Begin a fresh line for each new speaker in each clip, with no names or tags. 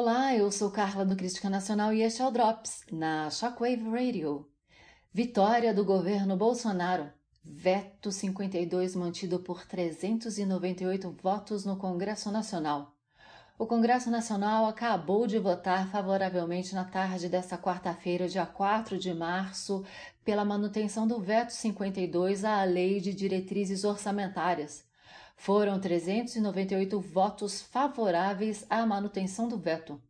Olá, eu sou Carla do Crítica Nacional e este é o Drops, na Shockwave Radio. Vitória do governo Bolsonaro. Veto 52 mantido por 398 votos no Congresso Nacional. O Congresso Nacional acabou de votar favoravelmente na tarde desta quarta-feira, dia 4 de março, pela manutenção do veto 52 à Lei de Diretrizes Orçamentárias foram 398 votos favoráveis à manutenção do veto.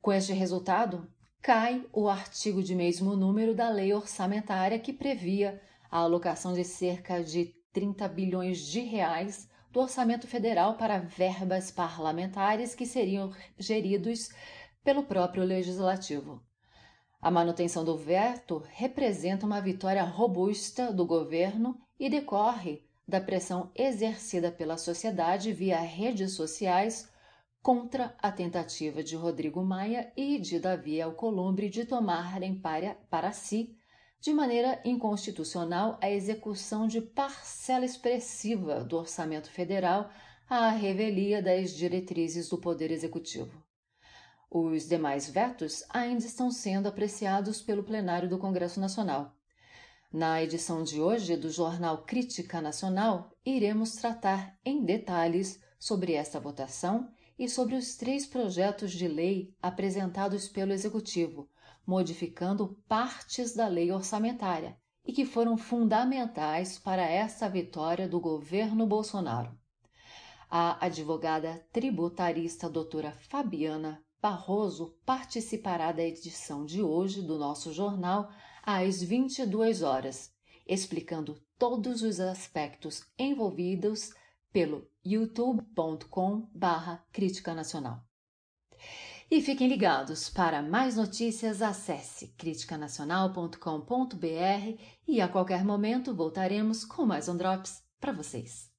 Com este resultado, cai o artigo de mesmo número da lei orçamentária que previa a alocação de cerca de 30 bilhões de reais do orçamento federal para verbas parlamentares que seriam geridos pelo próprio legislativo. A manutenção do veto representa uma vitória robusta do governo e decorre da pressão exercida pela sociedade via redes sociais contra a tentativa de Rodrigo Maia e de Davi Alcolumbre de tomarem para, para si, de maneira inconstitucional, a execução de parcela expressiva do orçamento federal à revelia das diretrizes do Poder Executivo. Os demais vetos ainda estão sendo apreciados pelo plenário do Congresso Nacional. Na edição de hoje do jornal Crítica Nacional, iremos tratar em detalhes sobre esta votação e sobre os três projetos de lei apresentados pelo Executivo, modificando partes da lei orçamentária e que foram fundamentais para essa vitória do governo Bolsonaro. A advogada tributarista doutora Fabiana Barroso participará da edição de hoje do nosso jornal às 22 horas, explicando todos os aspectos envolvidos pelo youtube.com/barra Crítica Nacional. E fiquem ligados, para mais notícias acesse criticanacional.com.br e a qualquer momento voltaremos com mais um Drops para vocês.